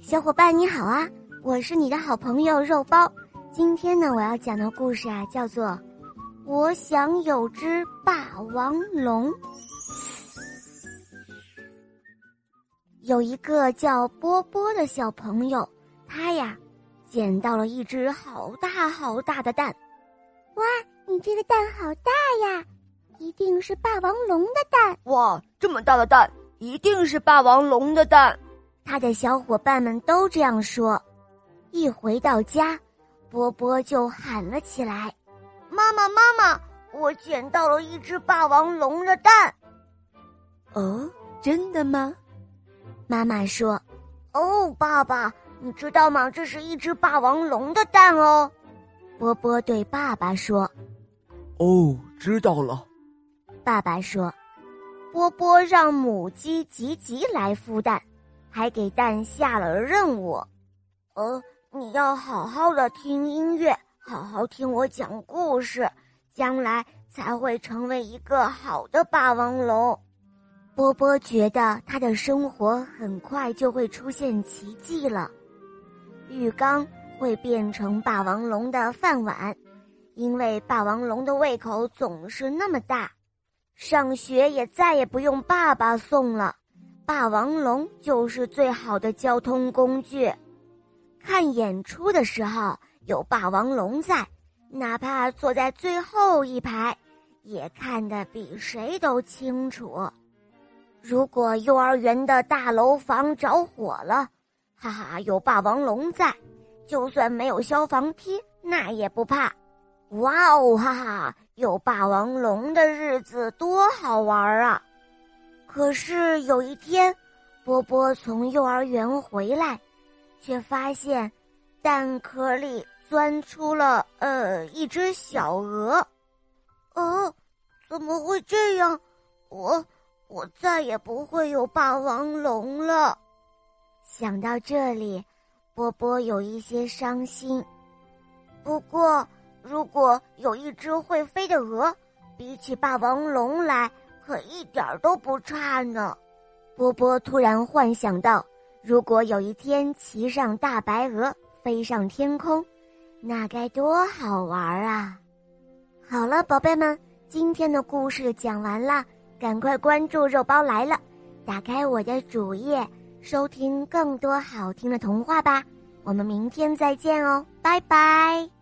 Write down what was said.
小伙伴你好啊！我是你的好朋友肉包。今天呢，我要讲的故事啊，叫做《我想有只霸王龙》。有一个叫波波的小朋友，他呀，捡到了一只好大好大的蛋。哇，你这个蛋好大呀！一定是霸王龙的蛋。哇，这么大的蛋，一定是霸王龙的蛋。他的小伙伴们都这样说。一回到家，波波就喊了起来：“妈妈，妈妈，我捡到了一只霸王龙的蛋！”哦，真的吗？妈妈说：“哦，爸爸，你知道吗？这是一只霸王龙的蛋哦。”波波对爸爸说：“哦，知道了。”爸爸说：“波波让母鸡吉吉来孵蛋。”还给蛋下了任务，呃，你要好好的听音乐，好好听我讲故事，将来才会成为一个好的霸王龙。波波觉得他的生活很快就会出现奇迹了，浴缸会变成霸王龙的饭碗，因为霸王龙的胃口总是那么大。上学也再也不用爸爸送了。霸王龙就是最好的交通工具。看演出的时候有霸王龙在，哪怕坐在最后一排，也看得比谁都清楚。如果幼儿园的大楼房着火了，哈哈，有霸王龙在，就算没有消防梯，那也不怕。哇哦，哈哈，有霸王龙的日子多好玩啊！可是有一天，波波从幼儿园回来，却发现蛋壳里钻出了呃一只小鹅。呃，怎么会这样？我我再也不会有霸王龙了。想到这里，波波有一些伤心。不过，如果有一只会飞的鹅，比起霸王龙来。可一点都不差呢，波波突然幻想到，如果有一天骑上大白鹅飞上天空，那该多好玩啊！好了，宝贝们，今天的故事讲完了，赶快关注“肉包来了”，打开我的主页，收听更多好听的童话吧。我们明天再见哦，拜拜。